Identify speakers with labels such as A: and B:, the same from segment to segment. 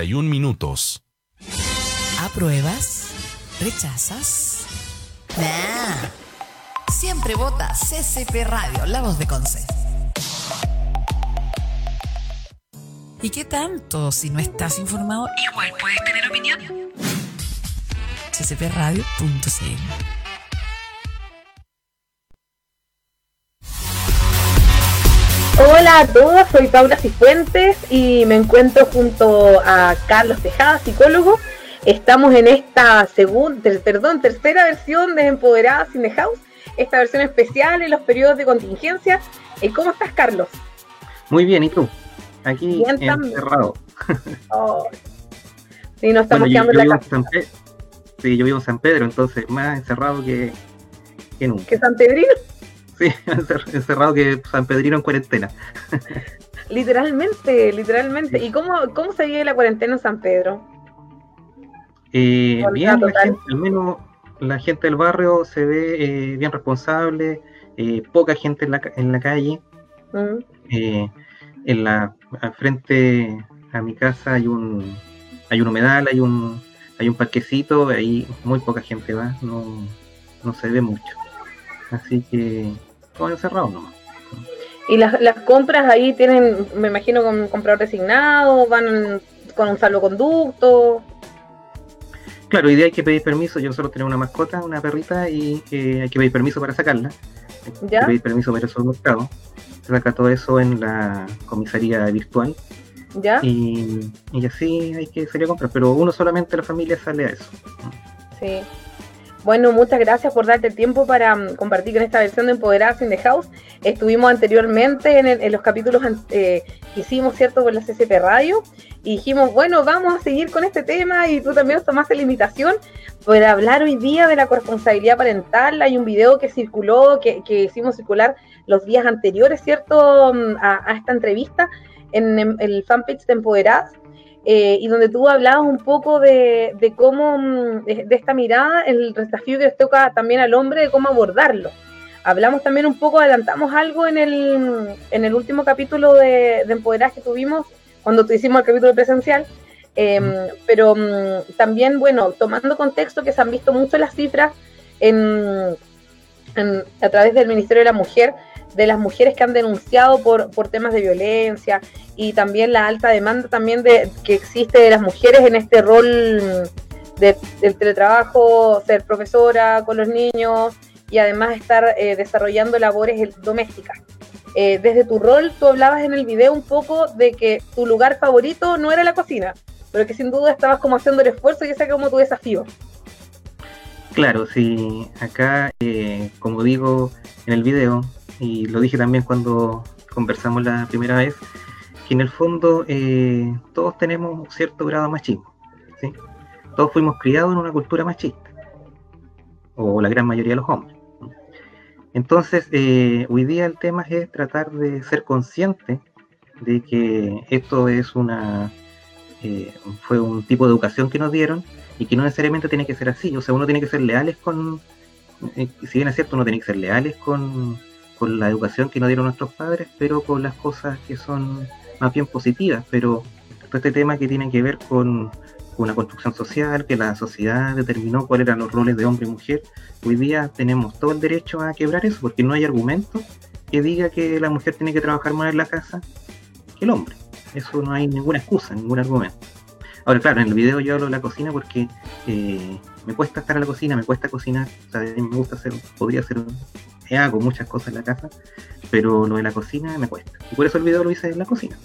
A: 31 minutos.
B: ¿Apruebas? ¿Rechazas? Nah. Siempre vota CCP Radio, la voz de Conce. ¿Y qué tanto? Si no estás informado, igual puedes tener opinión. ccpradio.cl
C: Hola a todos, soy Paula Cifuentes y me encuentro junto a Carlos Tejada, psicólogo. Estamos en esta segunda, perdón, tercera versión de Empoderada Cine House, esta versión especial en los periodos de contingencia. Eh, ¿Cómo estás, Carlos?
D: Muy bien, ¿y tú? Aquí encerrado.
C: Oh. Sí, estamos quedando
D: en la casa. Sí, yo vivo en San Pedro, entonces más encerrado que, que nunca.
C: ¿Que San Pedrino?
D: Sí, encerrado que San Pedrino en cuarentena.
C: Literalmente, literalmente. ¿Y cómo, cómo se vive la cuarentena en San Pedro?
D: Eh, bien, al menos la gente del barrio se ve eh, bien responsable, eh, poca gente en la, en la calle. Mm. en la al frente a mi casa hay un hay un humedal, hay un hay un parquecito, ahí muy poca gente va, no, no se ve mucho. Así que encerrado nomás.
C: Y las, las compras ahí tienen, me imagino, con comprador designado, van con un salvoconducto.
D: Claro, hoy día hay que pedir permiso. Yo solo tengo una mascota, una perrita, y hay que pedir permiso para sacarla. Hay que pedir permiso para el mercado. Se saca todo eso en la comisaría virtual.
C: ¿Ya?
D: Y, y así hay que salir a comprar. Pero uno solamente la familia sale a eso.
C: Sí. Bueno, muchas gracias por darte el tiempo para mm, compartir con esta versión de Empoderadas in the House. Estuvimos anteriormente en, los capítulos eh, que hicimos, ¿cierto?, con la CCP Radio. Y dijimos, bueno, vamos a seguir con este tema y tú también tomaste la invitación para hablar hoy día de la corresponsabilidad parental. Hay un video que circuló, que, hicimos circular los días anteriores, ¿cierto?, mm, a, esta entrevista en, en el fanpage de Empoderadas eh, y donde tú hablabas un poco de, cómo, mm, de, esta mirada, el desafío que les toca también al hombre, de cómo abordarlo. Hablamos también un poco, adelantamos algo en el, en el último capítulo de, de que tuvimos, cuando hicimos el capítulo presencial, em, pero mm, también, bueno, tomando contexto que se han visto mucho las cifras en, a través del Ministerio de la Mujer, de las mujeres que han denunciado por, por temas de violencia y también la alta demanda también de que existe de las mujeres en este rol de, del teletrabajo, ser profesora con los niños y además estar eh, desarrollando labores domésticas. Eh, desde tu rol, tú hablabas en el video un poco de que tu lugar favorito no era la cocina, pero que sin duda estabas como haciendo el esfuerzo y ese era como tu desafío.
D: Claro, sí, acá, eh, como digo en el video, y lo dije también cuando conversamos la primera vez, que en el fondo eh, todos tenemos un cierto grado de machismo. ¿sí? Todos fuimos criados en una cultura machista, o la gran mayoría de los hombres. Entonces, eh, hoy día el tema es tratar de ser consciente de que esto es una eh, fue un tipo de educación que nos dieron y que no necesariamente tiene que ser así. O sea, uno tiene que ser leales con, si bien es cierto, uno tiene que ser leales con con la educación que nos dieron nuestros padres, pero con las cosas que son más bien positivas, pero todo este tema que tiene que ver con, una construcción social, que la sociedad determinó cuáles eran los roles de hombre y mujer, hoy día tenemos todo el derecho a quebrar eso, porque no hay argumento que diga que la mujer tiene que trabajar más en la casa que el hombre. Eso no hay ninguna excusa, ningún argumento. Ahora, claro, en el video yo hablo de la cocina porque eh, me cuesta estar en la cocina, me cuesta cocinar, o sea, me gusta hacer, podría hacer hago muchas cosas en la casa, pero lo de la cocina me cuesta. Y por eso el video lo hice en la cocina.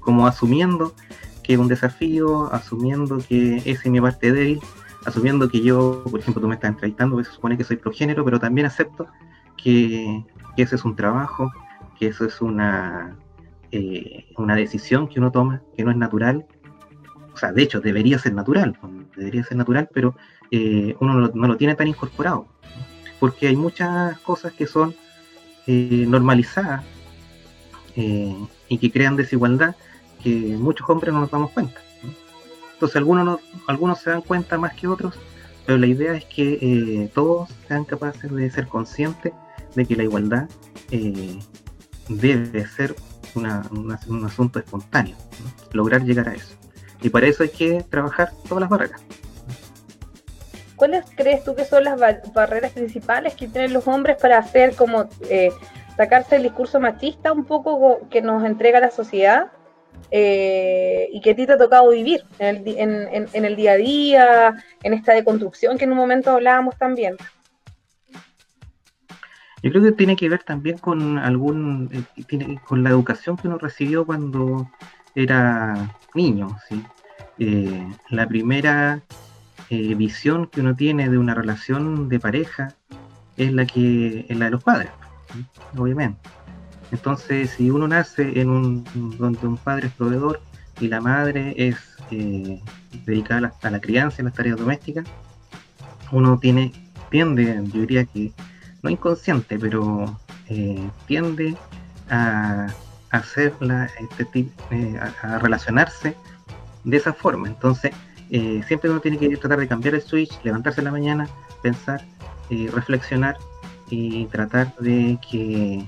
D: Como asumiendo que es un desafío, asumiendo que esa es mi parte débil, asumiendo que yo, por ejemplo, tú me estás entrevistando, se supone que soy progénero, pero también acepto que, que eso es un trabajo, que eso es una, eh, una decisión que uno toma, que no es natural. O sea, de hecho, debería ser natural, debería ser natural, pero eh, uno no lo tiene tan incorporado porque hay muchas cosas que son eh, normalizadas eh, y que crean desigualdad que muchos hombres no nos damos cuenta. Entonces algunos, algunos se dan cuenta más que otros, pero la idea es que eh, todos sean capaces de ser conscientes de que la igualdad debe ser un asunto espontáneo, lograr llegar a eso. Y para eso hay que trabajar todas las barreras.
C: ¿Cuáles crees tú que son las barreras principales que tienen los hombres para hacer como eh, sacarse el discurso machista un poco que nos entrega la sociedad eh, y que a ti te ha tocado vivir en el, en el día a día, en esta deconstrucción que en un momento hablábamos también?
D: Yo creo que tiene que ver también con algún, eh, con la educación que uno recibió cuando era niño, ¿sí? La primera eh, visión que uno tiene de una relación de pareja es la que es la de los padres, obviamente. Entonces, si uno nace en un donde un padre es proveedor y la madre es dedicada a la, crianza y las tareas domésticas, uno tiene tiende, yo diría que no inconsciente, pero eh, tiende a, hacerla, este, eh, a, relacionarse de esa forma. Entonces, eh, siempre uno tiene que tratar de cambiar el switch, levantarse en la mañana, pensar, reflexionar y tratar de que,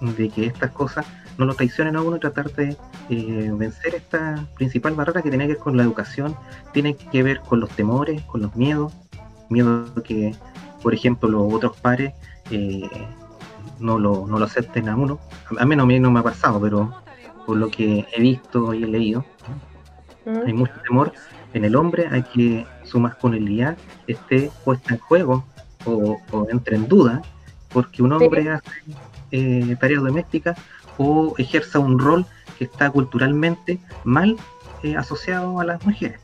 D: de que estas cosas no lo traicionen a uno y tratar de vencer esta principal barrera que tiene que ver con la educación, tiene que ver con los temores, con los miedos, miedo que, por ejemplo, los otros pares no, lo, no lo acepten a uno. A mí no, no me ha pasado, pero por lo que he visto y he leído, hay mucho temor en el hombre a que su masculinidad esté puesta en juego o, entre en duda porque un hombre hace eh, tareas domésticas o ejerza un rol que está culturalmente mal eh, asociado a las mujeres.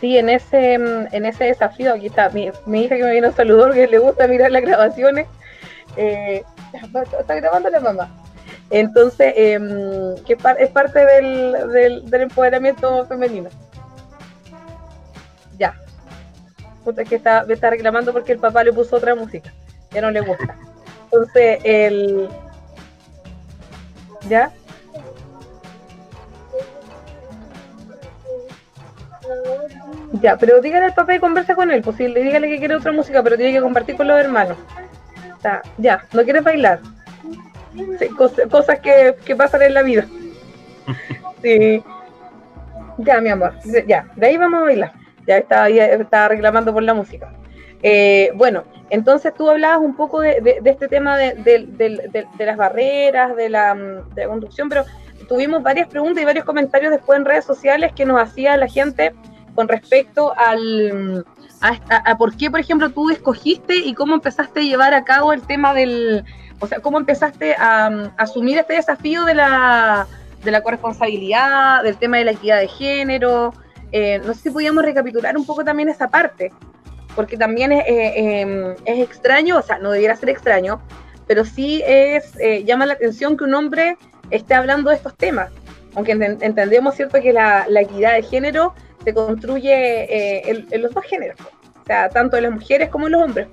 C: Sí, en ese, en ese desafío, aquí está mi, hija que me vino a saludar, que le gusta mirar las grabaciones, eh, está grabando la mamá. Entonces, em, que es parte del, del, empoderamiento femenino. Ya. Puta, que está, me está reclamando porque el papá le puso otra música, que no le gusta. Entonces, el... ¿Ya? Ya, pero dígale al papá y conversa con él, pues dígale que quiere otra música, pero tiene que compartir con los hermanos. ya, no quieres bailar. Cosas, que, pasan en la vida. Sí. Ya, mi amor, ya, de ahí vamos a bailar. Ya estaba, estaba reclamando por la música. Eh, bueno, entonces tú hablabas un poco de, este tema de, las barreras, de la, de la conducción, pero tuvimos varias preguntas y varios comentarios después en redes sociales que nos hacía la gente con respecto al, a, por qué, por ejemplo, tú escogiste y cómo empezaste a llevar a cabo el tema del, o sea, cómo empezaste a, asumir este desafío de la, de la corresponsabilidad, del tema de la equidad de género. Eh, no sé si podíamos recapitular un poco también esa parte, porque también es, eh, em, es extraño, o sea, no debiera ser extraño, pero sí es eh, llama la atención que un hombre esté hablando de estos temas, aunque entendemos cierto que la, equidad de género se construye eh, en, los dos géneros, o sea, tanto en las mujeres como en los hombres.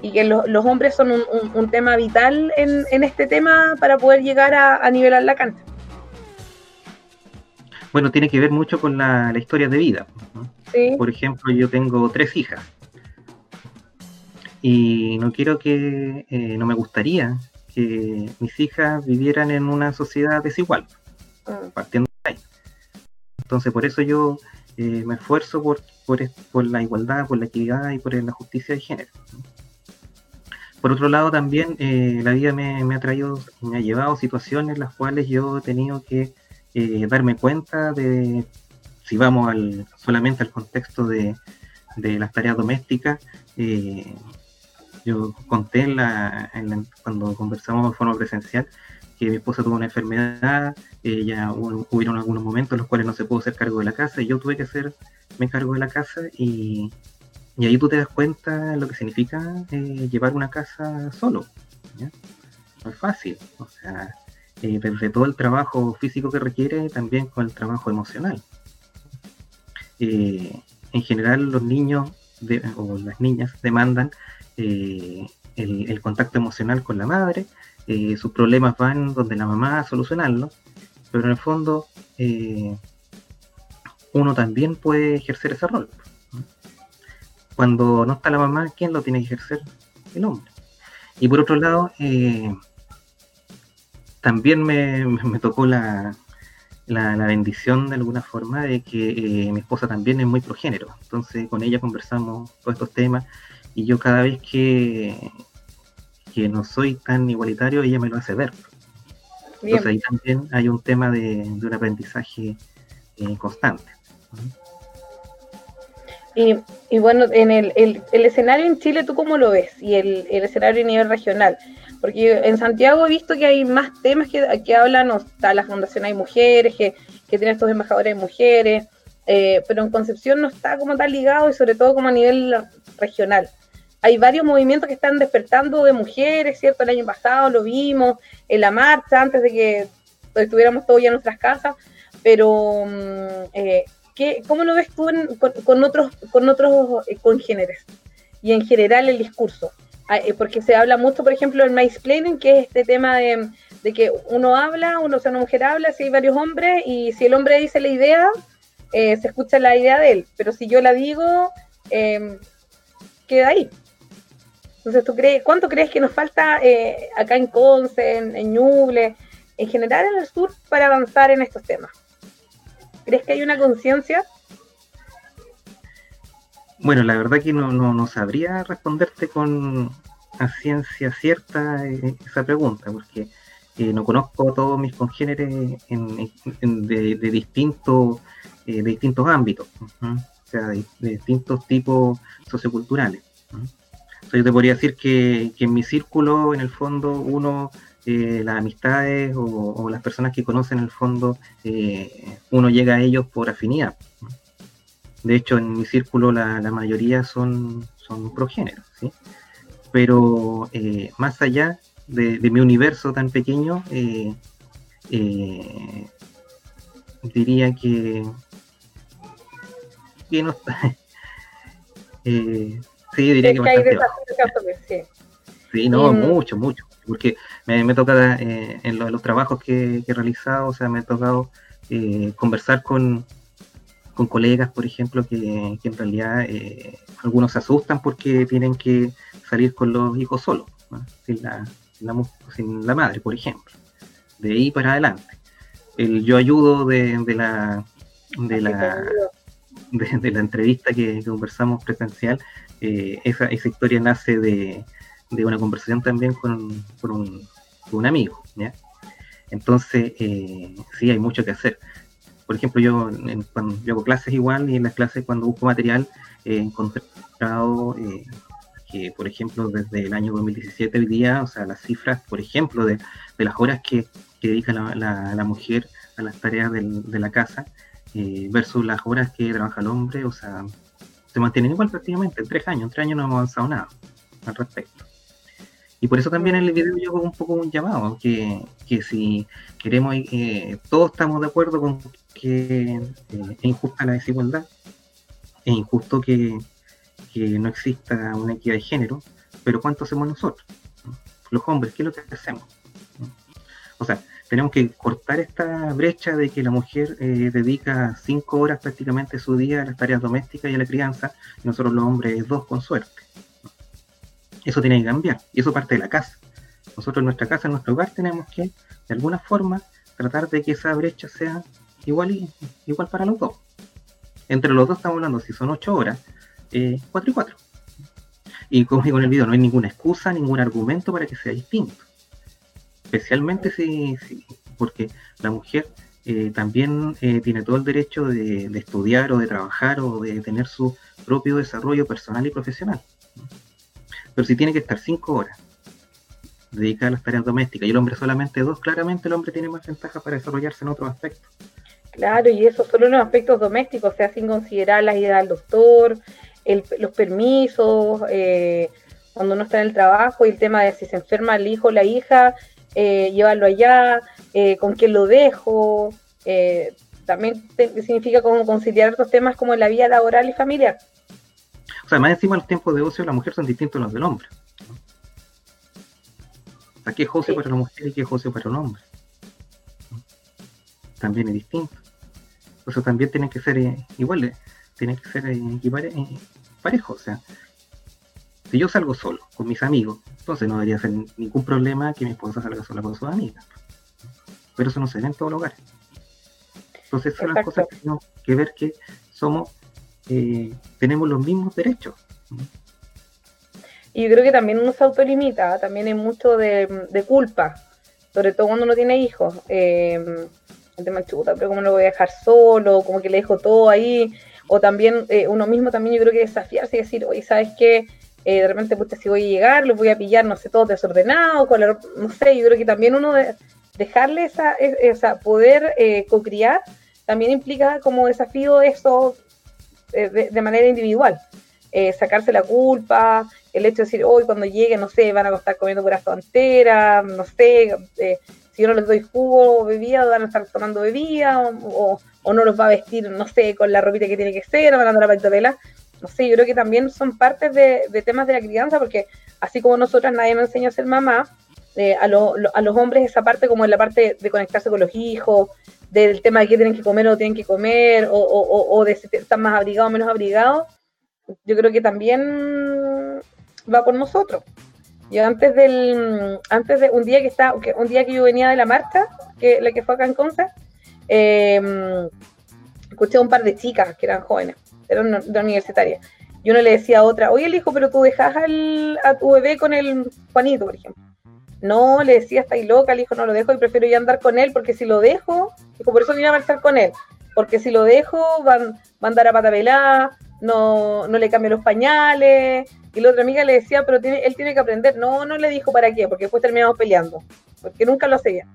C: Y que los hombres son un, tema vital en, este tema para poder llegar a, nivelar la cancha.
D: Bueno, tiene que ver mucho con la, historia de vida. Por ejemplo, yo tengo tres hijas. Y no quiero que, eh, no me gustaría que mis hijas vivieran en una sociedad desigual, mm. partiendo de ahí. Entonces, por eso yo eh, me esfuerzo por, por, la igualdad, por la equidad y por la justicia de género. Por otro lado, también eh, la vida me, ha traído, me ha llevado situaciones en las cuales yo he tenido que eh, darme cuenta de, si vamos al, solamente al contexto de, las tareas domésticas, yo conté en la, cuando conversamos de forma presencial que mi esposa tuvo una enfermedad, ella hubo, hubieron algunos momentos en los cuales no se pudo hacer cargo de la casa y yo tuve que hacerme cargo de la casa y, ahí tú te das cuenta lo que significa eh, llevar una casa solo. No es fácil, o sea, eh, desde todo el trabajo físico que requiere, también con el trabajo emocional. Eh, en general los niños o las niñas demandan el, el, contacto emocional con la madre, eh, sus problemas van donde la mamá a solucionarlos, pero en el fondo eh, uno también puede ejercer ese rol. Cuando no está la mamá, ¿quién lo tiene que ejercer? El hombre. Y por otro lado, eh, también me, tocó la, la, bendición de alguna forma de que eh, mi esposa también es muy progénero. Entonces con ella conversamos todos estos temas y yo cada vez que, que no soy tan igualitario, ella me lo hace ver. Entonces ahí también hay un tema de, un aprendizaje eh, constante.
C: Y, bueno, en el, el, escenario en Chile, ¿tú cómo lo ves? Y el, el, escenario a nivel regional. Porque en Santiago he visto que hay más temas que, que hablan, está la Fundación Hay Mujeres, que, que tiene estos embajadores de mujeres, eh, pero en Concepción no está como tan ligado y sobre todo como a nivel regional. Hay varios movimientos que están despertando de mujeres, ¿cierto? El año pasado lo vimos en la marcha, antes de que estuviéramos todos ya en nuestras casas, pero mm, eh, ¿cómo lo ves tú con, otros, con otros eh, congéneres? Y en general el discurso. Ah, eh, porque se habla mucho, por ejemplo, del mansplaining, que es este tema de, que uno habla, uno, o sea, una mujer habla, si hay varios hombres, y si el hombre dice la idea, eh, se escucha la idea de él. Pero si yo la digo, em, queda ahí. Entonces, ¿tú crees, ¿cuánto crees que nos falta acá en Conce, en, en Ñuble, en general en el sur, para avanzar en estos temas? ¿Crees que hay una conciencia?
D: Bueno, la verdad que no, no, sabría responderte con a ciencia cierta eh, esa pregunta, porque eh, no conozco a todos mis congéneres de, distintos, eh, de distintos ámbitos, o sea, de, distintos tipos socioculturales. yo te podría decir que, que, en mi círculo, en el fondo, uno eh, las amistades o, las personas que conocen el fondo, eh, uno llega a ellos por afinidad. De hecho, en mi círculo la, mayoría son, son progéneros, ¿sí? Pero eh, más allá de, mi universo tan pequeño, diría que, que no sí, diría que, bastante Sí, no, mucho, mucho porque me, toca eh, en, los trabajos que, he realizado, o sea, me ha tocado eh, conversar con, colegas, por ejemplo, que, en realidad eh, algunos se asustan porque tienen que salir con los hijos solos, sin, la, sin, la, madre, por ejemplo. De ahí para adelante. El yo ayudo de, la de la de, la entrevista que, conversamos presencial, esa, esa historia nace de, de una conversación también con, un, amigo, ¿ya? Entonces, eh, sí, hay mucho que hacer. Por ejemplo, yo, cuando yo hago clases igual y en las clases cuando busco material he encontrado eh, que, por ejemplo, desde el año 2017 hoy día, o sea, las cifras, por ejemplo, de, las horas que, dedica la, mujer a las tareas de la casa eh, versus las horas que trabaja el hombre, o sea, se mantienen igual prácticamente en tres años. En tres años no hemos avanzado nada al respecto. Y por eso también en el video yo hago un poco un llamado, que, si queremos, eh, todos estamos de acuerdo con que eh, es injusta la desigualdad, es injusto que, no exista una equidad de género, pero ¿cuánto hacemos nosotros? Los hombres, ¿qué es lo que hacemos? O sea, tenemos que cortar esta brecha de que la mujer eh, dedica cinco horas prácticamente su día a las tareas domésticas y a la crianza, y nosotros los hombres dos con suerte. Eso tiene que cambiar y eso parte de la casa. Nosotros en nuestra casa, en nuestro hogar, tenemos que, de alguna forma, tratar de que esa brecha sea igual, igual para los dos. Entre los dos estamos hablando, si son ocho horas, eh, cuatro y cuatro. Y como digo en el video, no hay ninguna excusa, ningún argumento para que sea distinto. Especialmente si, porque la mujer eh, también eh, tiene todo el derecho de, de, estudiar o de trabajar o de tener su propio desarrollo personal y profesional. Pero si tiene que estar cinco horas dedicada a las tareas domésticas y el hombre solamente dos, claramente el hombre tiene más ventaja para desarrollarse en otros aspectos.
C: Claro, y eso solo en los aspectos domésticos, o sea, sin considerar la ida al doctor, los permisos, eh, cuando uno está en el trabajo y el tema de si se enferma el hijo o la hija, eh, llevarlo allá, eh, con quién lo dejo, también significa como conciliar otros temas como la vida laboral y familiar.
D: O sea, más encima los tiempos de ocio de la mujer son distintos a los del hombre. O sea, ¿qué es ocio para la mujer y qué es ocio para el hombre? También es distinto. Eso también tiene que ser eh, iguales, tiene que ser eh, eh, parejo. O sea, si yo salgo solo con mis amigos, entonces no debería ser ningún problema que mi esposa salga sola con sus amigas. Pero eso no se ve en todos los lugares. Entonces son las cosas que tenemos que ver que somos, eh, tenemos los mismos derechos.
C: Y yo creo que también uno se autolimita, también hay mucho de, culpa, sobre todo cuando uno tiene hijos. Eh, el tema chuta, pero cómo lo voy a dejar solo, como que le dejo todo ahí, o también eh, uno mismo también yo creo que desafiarse y decir, oye, ¿sabes qué? Eh, de repente, pues si voy a llegar, los voy a pillar, no sé, todo desordenado, con no sé, yo creo que también uno de, dejarle esa, esa poder eh, cocriar también implica como desafío eso eh, de, manera individual. sacarse la culpa, el hecho de decir, hoy cuando llegue, no sé, van a estar comiendo pura frontera, no sé, si yo no les doy jugo o bebida, van a estar tomando bebida, o, no los va a vestir, no sé, con la ropita que tiene que ser, van a andar a vela no sé, yo creo que también son partes de, temas de la crianza, porque así como nosotras nadie nos enseña a ser mamá, eh, a, a, los hombres esa parte como en la parte de conectarse con los hijos, del tema de qué tienen que comer o no tienen que comer, o, de si están más abrigados o menos abrigados, yo creo que también va por nosotros. Yo antes del, antes de un día que está, un día que yo venía de la marcha, que la que fue acá en Conce, eh, escuché a un par de chicas que eran jóvenes era una, universitaria. Y uno le decía a otra, oye, el hijo, pero tú dejas a tu bebé con el Juanito, por ejemplo. No, le decía, está ahí loca, el hijo no lo dejo y prefiero ya andar con él porque si lo dejo, dijo, por eso vine a marchar con él, porque si lo dejo van, va a andar a pata pelada, no, no le cambio los pañales. Y la otra amiga le decía, pero tiene, él tiene que aprender. No, no le dijo para qué, porque después terminamos peleando, porque nunca lo hacía.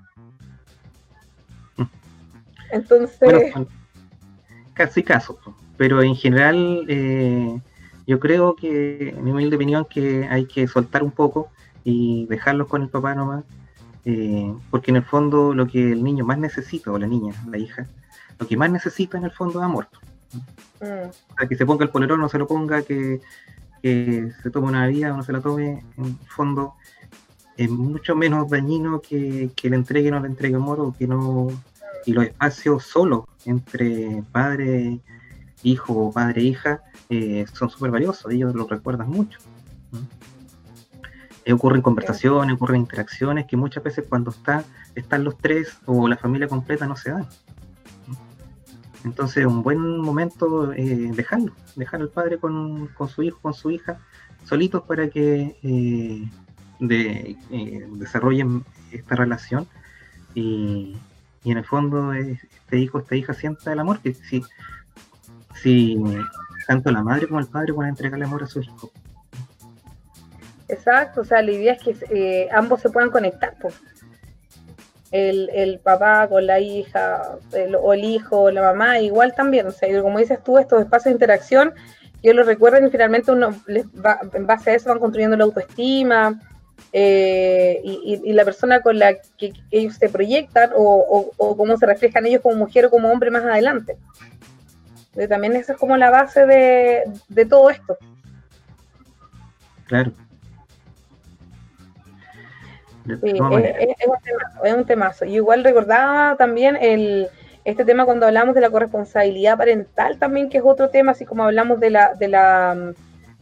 C: Entonces...
D: casi caso pero en general eh, yo creo que, en mi humilde opinión, que hay que soltar un poco y dejarlos con el papá nomás, eh, porque en el fondo lo que el niño más necesita, o la niña, la hija, lo que más necesita en el fondo es amor. Mm. que se ponga el polerón, no se lo ponga, que, se tome una vida o no se la tome, en el fondo es mucho menos dañino que, que le entregue o no le entregue amor o que no... Y los espacios solos entre padre hijo, padre, hija, eh, son súper valiosos, ellos lo recuerdan mucho. Ocurren conversaciones, ocurren interacciones que muchas veces cuando está, están los tres o la familia completa no se dan. Entonces, un buen momento eh, dejarlo, dejar al padre con, su hijo, con su hija, solitos para que desarrollen esta relación y, en el fondo este hijo, esta hija sienta el amor que si si tanto la madre como el padre van a entregarle amor a su hijo.
C: Exacto, o sea, la idea es que eh, ambos se puedan conectar. Pues. El, papá con la hija, o el hijo, la mamá, igual también. O sea, como dices tú, estos espacios de interacción, ellos lo recuerdan y finalmente uno les va, en base a eso van construyendo la autoestima. Eh, y, la persona con la que, ellos se proyectan o, o cómo se reflejan ellos como mujer o como hombre más adelante también esa es como la base de, todo esto.
D: Claro.
C: Sí, es, un temazo, es un temazo. Y igual recordaba también el, este tema cuando hablamos de la corresponsabilidad parental también, que es otro tema, así como hablamos de la, de la,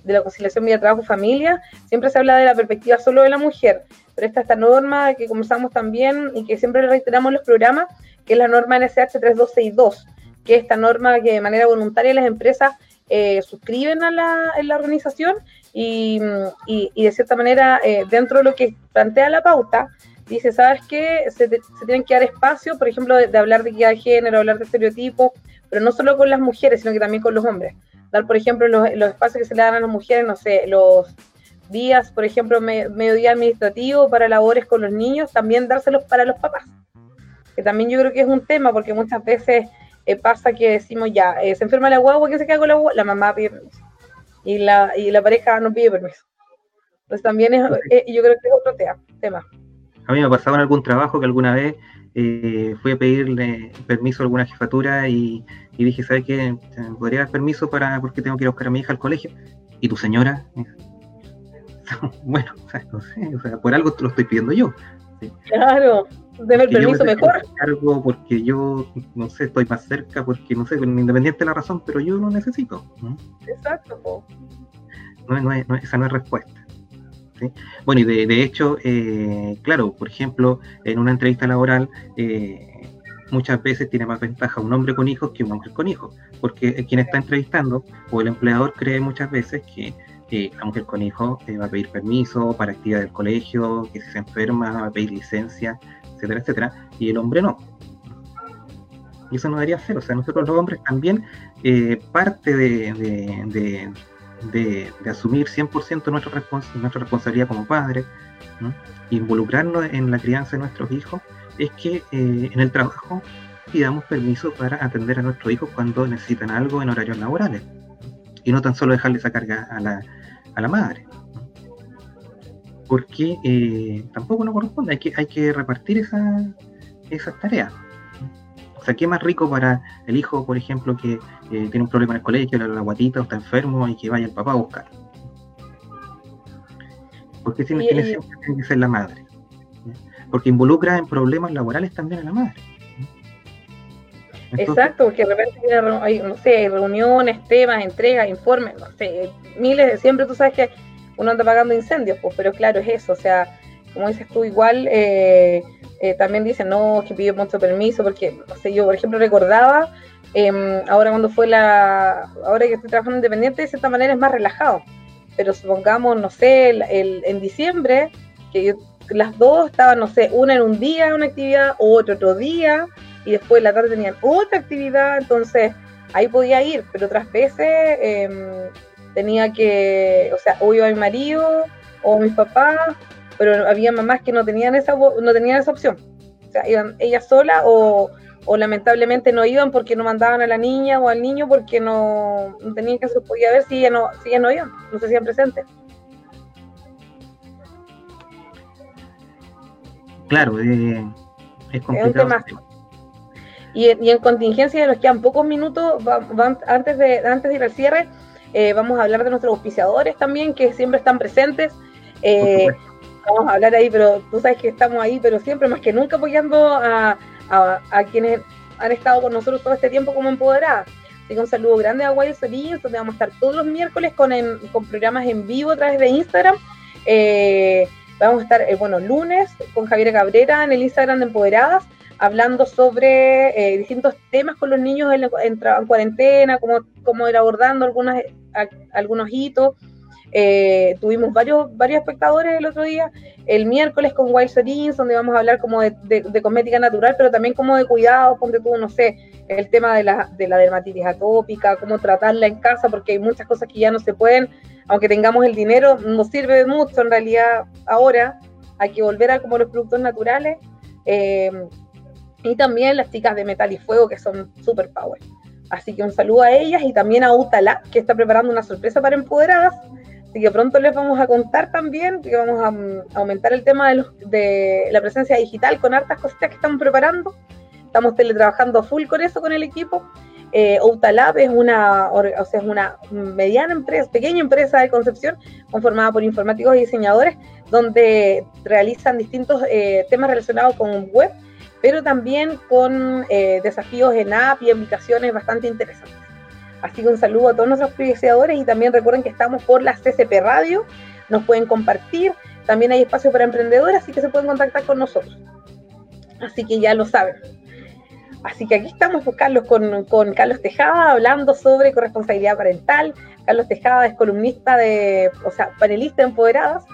C: de la conciliación vida trabajo-familia, siempre se habla de la perspectiva solo de la mujer, pero esta, esta norma que comenzamos también y que siempre reiteramos en los programas, que es la norma NSH 3262, que esta norma que de manera voluntaria las empresas eh, suscriben a la, en la organización y, de cierta manera eh, dentro de lo que plantea la pauta, dice, ¿sabes qué? Se, tienen que dar espacio, por ejemplo, de, hablar de de género, hablar de estereotipos, pero no solo con las mujeres, sino que también con los hombres. Dar, por ejemplo, los, espacios que se le dan a las mujeres, no sé, los días, por ejemplo, mediodía administrativo para labores con los niños, también dárselos para los papás. Que también yo creo que es un tema, porque muchas veces eh, pasa que decimos ya, eh, se enferma la guagua, ¿qué se queda con la guagua? La mamá pide. Y la, y la pareja no pide permiso. Entonces también es, eh, yo creo que es otro tema.
D: A mí me ha pasado en algún trabajo que alguna vez fui a pedirle permiso a alguna jefatura y, dije, ¿sabes qué? ¿Podría dar permiso para porque tengo que ir a buscar a mi hija al colegio? ¿Y tu señora? bueno, no sé, o sea, por algo te lo estoy pidiendo yo.
C: Claro, debe el permiso mejor.
D: Cargo porque yo, no sé, estoy más cerca, porque no sé, independiente de la razón, pero yo lo necesito.
C: Exacto.
D: No, no, esa no es respuesta. Bueno, y de, de hecho, eh, claro, por ejemplo, en una entrevista laboral, eh, muchas veces tiene más ventaja un hombre con hijos que una mujer con hijos, porque quien está entrevistando o el empleador cree muchas veces que la mujer con hijos eh, va a pedir permiso para actividad del colegio, que si se enferma va a pedir licencia, etcétera, etcétera, y el hombre no. Y eso no debería ser, o sea, nosotros los hombres también eh, parte de, asumir 100% nuestra, nuestra responsabilidad como padres, involucrarnos en la crianza de nuestros hijos, es que eh, en el trabajo pidamos permiso para atender a nuestros hijos cuando necesitan algo en horarios laborales y no tan solo dejarle esa carga a la, a la madre. Porque eh, tampoco no corresponde, hay que, hay que repartir esa, esas tareas. O sea, ¿qué más rico para el hijo, por ejemplo, que eh, tiene un problema en el colegio, la, la guatita, o está enfermo y que vaya el papá a buscar? Porque tiene, tiene, que ser la madre. Porque involucra en problemas laborales también a la madre.
C: Exacto, porque de repente hay, no sé, reuniones, temas, entregas, informes, no sé, miles, de, siempre tú sabes que uno anda pagando incendios, pues, pero claro, es eso, o sea, como dices tú, igual eh, eh, también dicen, no, que pide mucho permiso, porque, no sé, yo, por ejemplo, recordaba, em, ahora cuando fue la, ahora que estoy trabajando independiente, de cierta manera es más relajado, pero supongamos, no sé, el, en diciembre, que las dos estaban, no sé, una en un día, una actividad, o otro otro día, y después en la tarde tenían otra actividad, entonces ahí podía ir, pero otras veces em, tenía que, o sea, o iba mi marido o mis papás, pero había mamás que no tenían esa, no tenían esa opción. O sea, iban ellas solas o, o lamentablemente no iban porque no mandaban a la niña o al niño porque no, tenían que se podía ver si ella no, si no iban, no se hacían presentes.
D: Claro, eh, es complicado.
C: Y, en contingencia de los que quedan pocos minutos, antes, de, antes de ir al cierre, eh, vamos a hablar de nuestros auspiciadores también, que siempre están presentes. Eh, vamos a hablar ahí, pero tú sabes que estamos ahí, pero siempre más que nunca apoyando a, quienes han estado con nosotros todo este tiempo como empoderadas. Así que un saludo grande a Wild Solís, donde vamos a estar todos los miércoles con, con programas en vivo a través de Instagram. Eh, vamos a estar, bueno, lunes con Javier Cabrera en el Instagram de Empoderadas hablando sobre eh, distintos temas con los niños en, en, cuarentena, cómo, ir abordando algunas, algunos hitos. Eh, tuvimos varios, varios espectadores el otro día, el miércoles con Wild Serins, donde vamos a hablar como de, cosmética natural, pero también como de cuidado, ponte tú, no sé, el tema de la, de la dermatitis atópica, cómo tratarla en casa, porque hay muchas cosas que ya no se pueden, aunque tengamos el dinero, no sirve de mucho en realidad ahora, hay que volver a como los productos naturales. Eh, y también las chicas de Metal y Fuego, que son super power. Así que un saludo a ellas y también a Utala, que está preparando una sorpresa para empoderadas. Así que pronto les vamos a contar también que vamos a, mm, aumentar el tema de, los, de, la presencia digital con hartas cositas que estamos preparando. Estamos teletrabajando full con eso con el equipo. Eh, Outalab es una, o sea, es una mediana empresa, pequeña empresa de Concepción, conformada por informáticos y diseñadores, donde realizan distintos eh, temas relacionados con web pero también con eh, desafíos en app y aplicaciones bastante interesantes. Así que un saludo a todos nuestros apreciadores y también recuerden que estamos por la CCP Radio, nos pueden compartir, también hay espacio para emprendedores, así que se pueden contactar con nosotros. Así que ya lo saben. Así que aquí estamos pues, Carlos, con, con Carlos Tejada hablando sobre corresponsabilidad parental. Carlos Tejada es columnista de, o sea, panelista de Empoderadas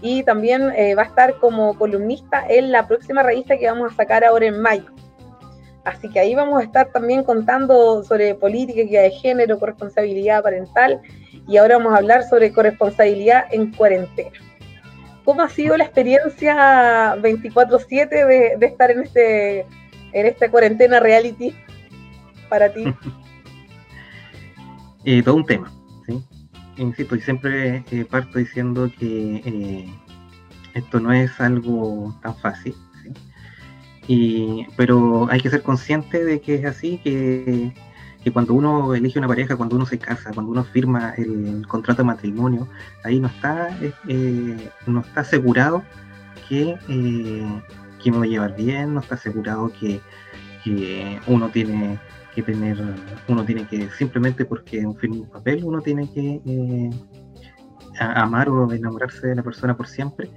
C: y también eh, va a estar como columnista en la próxima revista que vamos a sacar ahora en mayo. Así que ahí vamos a estar también contando sobre política de género, corresponsabilidad parental y ahora vamos a hablar sobre corresponsabilidad en cuarentena. ¿Cómo ha sido la experiencia 24/7 de, de, estar en este en esta cuarentena reality para ti?
D: Eh, todo un tema insisto, y siempre eh, parto diciendo que eh, esto no es algo tan fácil, y, pero hay que ser consciente de que es así, que, cuando uno elige una pareja, cuando uno se casa, cuando uno firma el contrato de matrimonio, ahí no está, eh, no está asegurado que, que me va a llevar bien, no está asegurado que, que uno tiene que tener, uno tiene que, simplemente porque un firma un papel, uno tiene que eh, amar o enamorarse de la persona por siempre.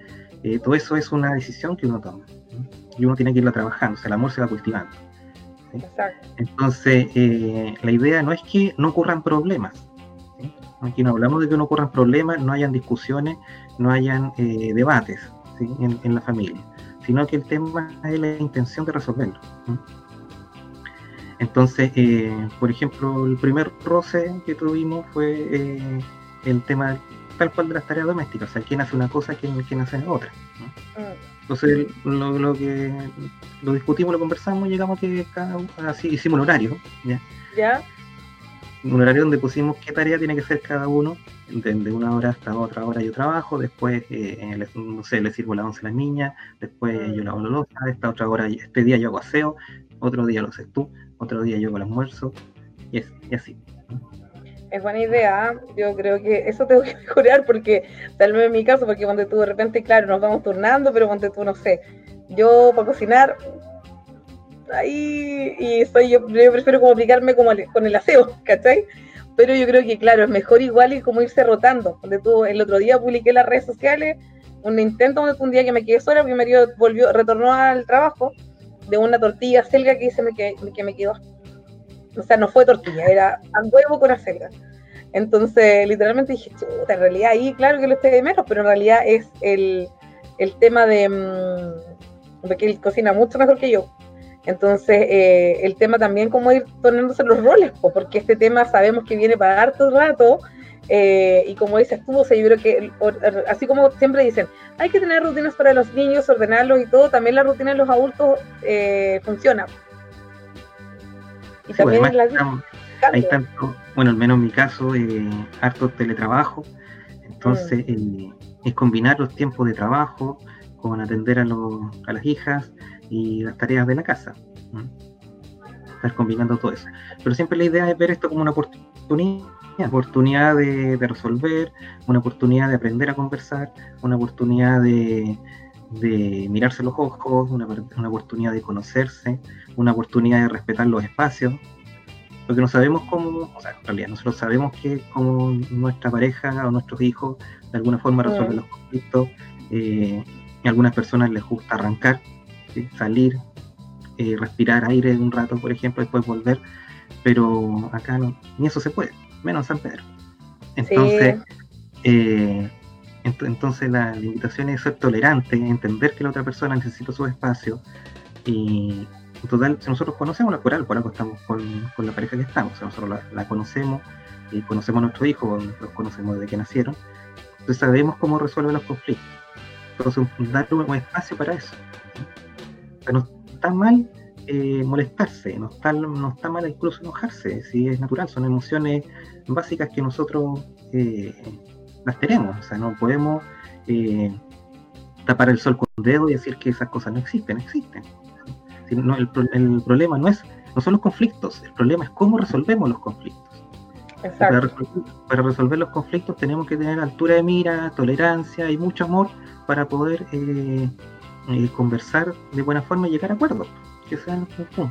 D: Eh, todo eso es una decisión que uno toma y uno tiene que irla trabajando, o sea, el amor se va cultivando. Entonces, eh, la idea no es que no ocurran problemas. Aquí no hablamos de que no ocurran problemas, no hayan discusiones, no hayan eh, debates en, la familia, sino que el tema es la intención de resolverlo. Entonces, eh, por ejemplo, el primer roce que tuvimos fue el tema tal cual de las tareas domésticas, o sea, quién hace una cosa, quién, quién hace otra. Mm. Entonces, lo, que lo discutimos, lo conversamos, llegamos a que cada uno, así hicimos un horario, ¿ya?
C: ¿Ya?
D: Un horario donde pusimos qué tarea tiene que hacer cada uno, de, una hora hasta otra hora yo trabajo, después, eh, no sé, le sirvo la once a las niñas, después mm. yo lavo la losa, esta otra hora, este día yo hago aseo, otro día lo haces tú, otro día yo hago el almuerzo, y, y así
C: es buena idea. Yo creo que eso tengo que mejorar porque, tal vez en mi caso, porque cuando tú de repente, claro, nos vamos turnando, pero cuando tú, no sé, yo para cocinar, ahí, y soy yo, yo prefiero como aplicarme como con el aseo, ¿cachai? Pero yo creo que, claro, es mejor igual y como irse rotando. Donde tú, el otro día publiqué las redes sociales un intento un día que me quedé sola, porque mi marido volvió, retornó al trabajo, de una tortilla selga que, se me, que, que me quedó o sea, no fue tortilla, era pan huevo con acelga. Entonces, literalmente dije, chuta, en realidad ahí, claro que lo estoy de menos, pero en realidad es el, tema de, mm, que él cocina mucho mejor que yo. Entonces, eh, el tema también como ir poniéndose los roles, porque este tema sabemos que viene para harto rato, eh, y como dices tú, o sea, yo creo que, así como siempre dicen, hay que tener rutinas para los niños, ordenarlos y todo, también la rutina de los adultos eh, funciona.
D: Y también hay tanto, bueno, al menos en mi caso, eh, harto teletrabajo, entonces mm. eh, es combinar los tiempos de trabajo con atender a, a las hijas y las tareas de la casa. Estar combinando todo eso. Pero siempre la idea es ver esto como una oportunidad, oportunidad de, resolver, una oportunidad de aprender a conversar, una oportunidad de, de mirarse los ojos, una, una, oportunidad de conocerse, una oportunidad de respetar los espacios, porque no sabemos cómo, o sea, en realidad nosotros sabemos que como nuestra pareja o nuestros hijos de alguna forma resuelven los conflictos, eh, a algunas personas les gusta arrancar, salir, eh, respirar aire un rato, por ejemplo, después volver, pero acá no, ni eso se puede, menos San Pedro. Entonces, eh, entonces la, invitación es ser tolerante, entender que la otra persona necesita su espacio y en total, si nosotros conocemos la coral, por algo estamos con, la pareja que estamos, nosotros la, conocemos y conocemos a nuestros hijos, los conocemos desde que nacieron, entonces sabemos cómo resuelven los conflictos. Entonces, darle un espacio para eso. no está mal eh, molestarse, no está, no está mal incluso enojarse, si es natural, son emociones básicas que nosotros eh, las tenemos, o sea, no podemos eh, tapar el sol con un dedo y decir que esas cosas no existen, existen. el, problema no es, no son los conflictos, el problema es cómo resolvemos los conflictos. Para resolver, los conflictos tenemos que tener altura de mira, tolerancia y mucho amor para poder eh, eh, conversar de buena forma y llegar a acuerdos, que los puntos.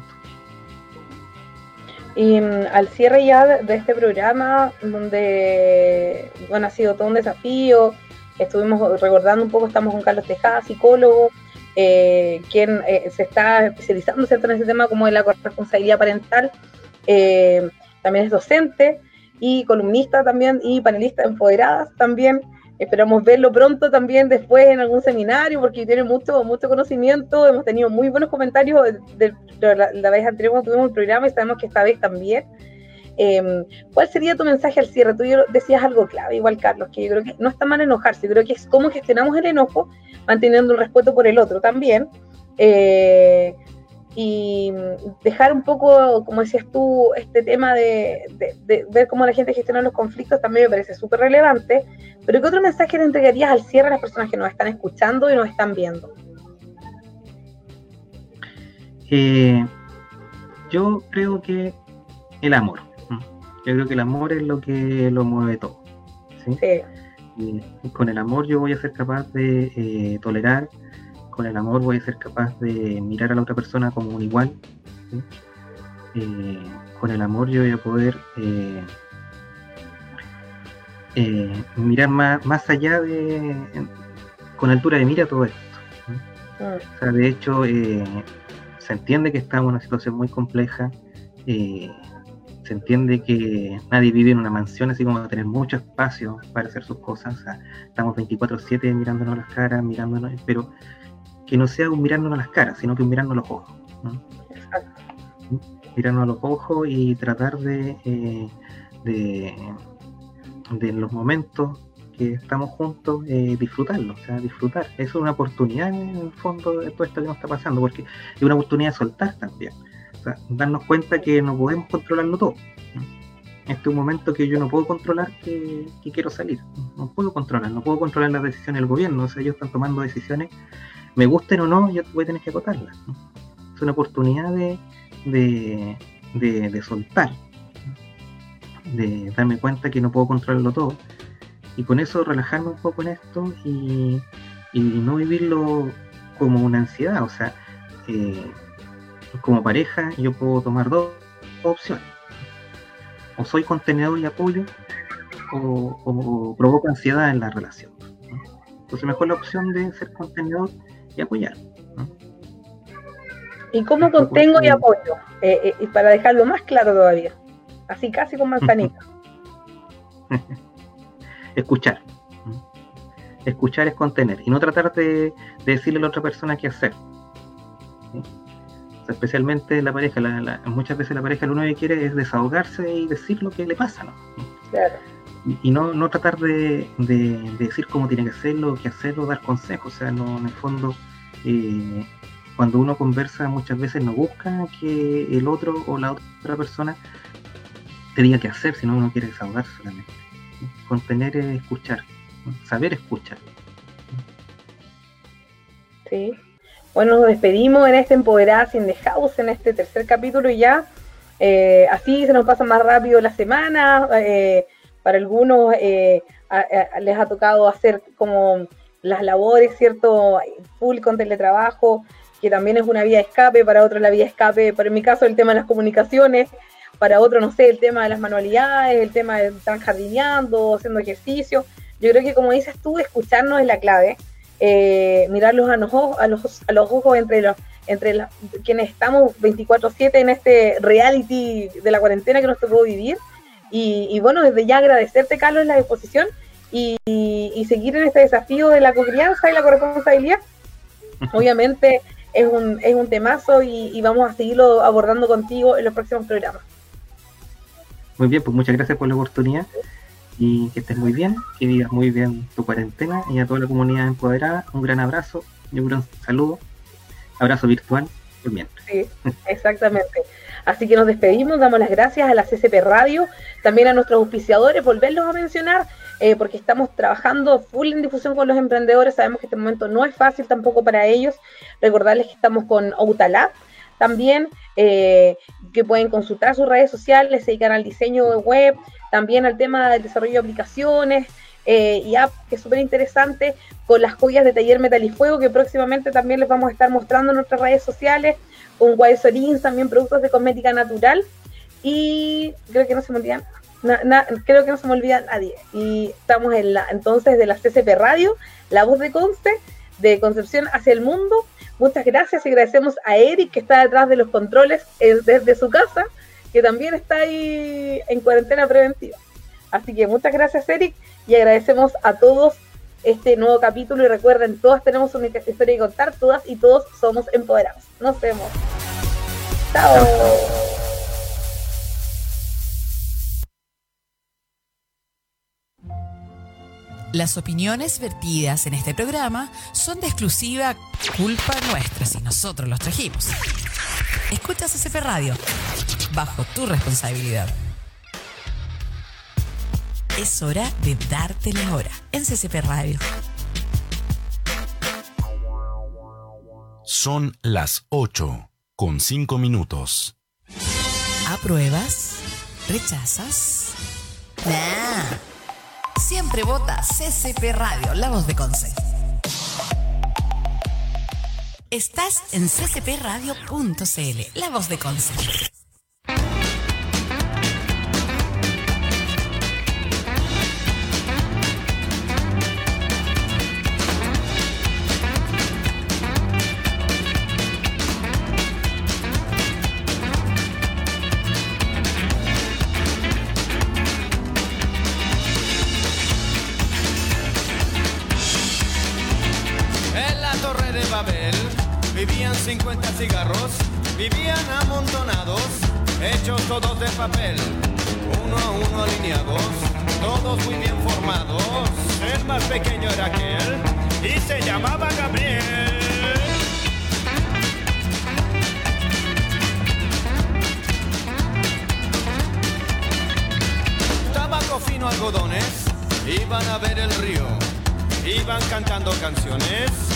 C: Y mm, al cierre ya de, este programa, donde bueno, ha sido todo un desafío, estuvimos recordando un poco, estamos con Carlos Tejada, psicólogo, eh, quien eh, se está especializando ¿cierto? en ese tema como de la responsabilidad parental, eh, también es docente y columnista también y panelista empoderadas también. Esperamos verlo pronto también después en algún seminario porque tiene mucho, mucho conocimiento. Hemos tenido muy buenos comentarios de, la, vez anterior cuando tuvimos el programa y sabemos que esta vez también. Em, ¿Cuál sería tu mensaje al cierre? Tú decías algo clave, igual Carlos, que yo creo que no está mal enojarse, yo creo que es cómo gestionamos el enojo manteniendo el respeto por el otro también. Eh, y dejar un poco, como decías tú, este tema de, ver cómo la gente gestiona los conflictos también me parece súper relevante. Pero ¿qué otro mensaje le entregarías al cierre a las personas que nos están escuchando y nos están viendo?
D: Eh, yo creo que el amor. Yo creo que el amor es lo que lo mueve todo. ¿sí? Y con el amor yo voy a ser capaz de eh, tolerar con el amor voy a ser capaz de mirar a la otra persona como un igual. Eh, con el amor yo voy a poder eh, eh, mirar más, más allá de, con altura de mira todo esto. Ah. de hecho, se entiende que estamos en una situación muy compleja, se entiende que nadie vive en una mansión, así como tener mucho espacio para hacer sus cosas. estamos 24/7 mirándonos las caras, mirándonos, pero que no sea un mirándonos las caras, sino que un mirándonos los ojos. Mirarnos a los ojos y tratar de, eh, de, de los momentos que estamos juntos, eh, disfrutarlo, o sea, disfrutar. Es una oportunidad en el fondo de todo esto que nos está pasando, porque es una oportunidad de soltar también. O sea, darnos cuenta que no podemos controlarlo todo. Este es un momento que yo no puedo controlar que, quiero salir. No puedo controlar, no puedo controlar las decisiones del gobierno. O sea, ellos están tomando decisiones, me gusten o no, yo voy a tener que acotarlas. Es una oportunidad de, de, de soltar, de darme cuenta que no puedo controlarlo todo y con eso relajarme un poco en esto y, no vivirlo como una ansiedad. O sea, eh, como pareja yo puedo tomar dos, opciones. O soy contenedor y apoyo o, provoco ansiedad en la relación. Entonces mejor la opción de ser contenedor y apoyar.
C: ¿Y cómo contengo y apoyo? Eh, eh, y para dejarlo más claro todavía. Así casi con manzanita.
D: escuchar. Escuchar es contener y no tratar de, decirle a la otra persona qué hacer. especialmente la pareja, muchas veces la pareja lo único que quiere es desahogarse y decir lo que le pasa, ¿no? Y, no, no tratar de, decir cómo tiene que hacerlo, qué hacerlo, dar consejos. O sea, no, en el fondo, eh, cuando uno conversa muchas veces no busca que el otro o la otra persona te diga qué hacer, sino uno quiere desahogarse solamente contener es escuchar, saber escuchar.
C: Sí. Bueno, nos despedimos en este Empoderadas in the House, en este tercer capítulo y ya. Eh, así se nos pasa más rápido la semana. Eh, para algunos les ha tocado hacer como las labores, ¿cierto? Full con teletrabajo, que también es una vía de escape, para otros la vía de escape, en mi caso el tema de las comunicaciones, para otro, no sé, el tema de las manualidades, el tema de estar jardineando, haciendo ejercicio. Yo creo que como dices tú, escucharnos es la clave, eh, mirarlos a los ojos, a los, a los ojos entre los entre quienes estamos 24/7 en este reality de la cuarentena que nos tocó vivir. Y, bueno, desde ya agradecerte, Carlos, la disposición y, seguir en este desafío de la confianza y la corresponsabilidad. Obviamente es un, es un temazo y vamos a seguirlo abordando contigo en los próximos programas.
D: Muy bien, pues muchas gracias por la oportunidad y que estés muy bien, que vivas muy bien tu cuarentena y a toda la comunidad empoderada, un gran abrazo y un gran saludo, abrazo virtual también.
C: Sí, exactamente. Así que nos despedimos, damos las gracias a la CCP Radio, también a nuestros auspiciadores, volverlos a mencionar, eh, porque estamos trabajando full en difusión con los emprendedores, sabemos que este momento no es fácil tampoco para ellos, recordarles que estamos con Outalab, también eh, que pueden consultar sus redes sociales, se dedican al diseño web, también al tema del desarrollo de aplicaciones eh, y app que es súper interesante, con las joyas de taller Metal y Fuego, que próximamente también les vamos a estar mostrando en nuestras redes sociales, con Wild también productos de cosmética natural, y creo que no se me olvidan creo que no se me olvida nadie. Y estamos en la, entonces de la CCP Radio, la voz de Conce, de Concepción hacia el mundo, Muchas gracias y agradecemos a Eric que está detrás de los controles eh, desde su casa, que también está ahí en cuarentena preventiva. Así que muchas gracias Eric y agradecemos a todos este nuevo capítulo y recuerden, todas tenemos una historia que contar, todas y todos somos empoderados. Nos vemos. Chao.
B: Las opiniones vertidas en este programa son de exclusiva culpa nuestra si nosotros los trajimos. Escuchas CCP Radio, bajo tu responsabilidad. Es hora de darte la hora en CCP Radio.
A: Son las 8 con 5 minutos.
B: ¿Apruebas? ¿Rechazas? Nah. Siempre vota CCP Radio, la voz de Conce. Estás en ccpradio.cl, la voz de Conce.
E: 50 cigarros vivían amontonados, hechos todos de papel, uno a uno alineados, todos muy bien formados. El más pequeño era aquel y se llamaba Gabriel. Tabaco fino algodones, iban a ver el río, iban cantando canciones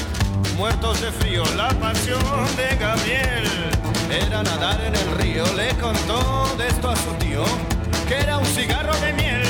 E: muertos de frío. La pasión de Gabriel era nadar en el río. Le contó de esto a su tío, que era un cigarro de miel.